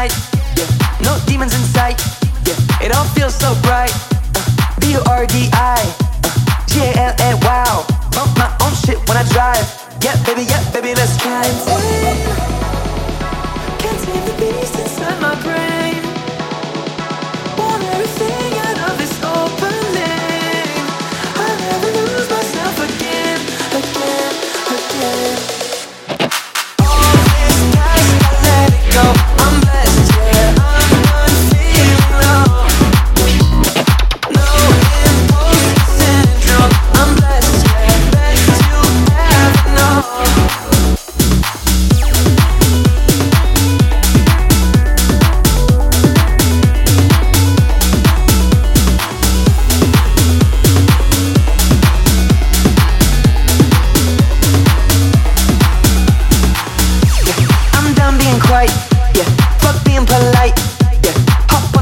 night. Yeah, no demons in sight. Yeah, it all feels so bright. Uh, B U R D I. Uh, wow, bump my own shit when I drive. Yeah, baby, yeah, baby, let's drive.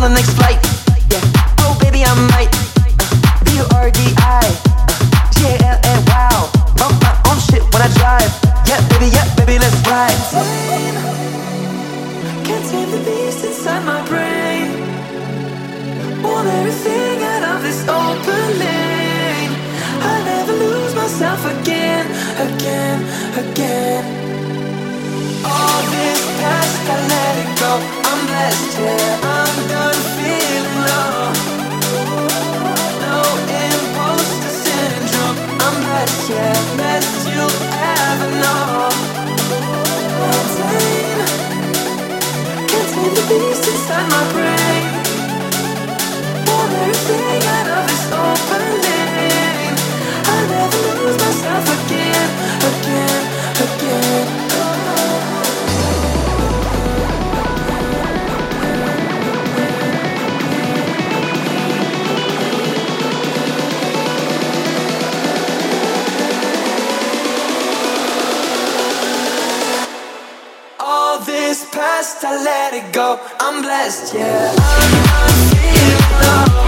on the next flight. Oh, baby, uh. I might. Wow. My own shit when I drive. Baby, baby, let's ride. Can't tame the beast inside my brain. Want everything out of this open lane. I never lose myself again, again, again. blessed, I let it go. I'm blessed, yeah. I'm, I'm low.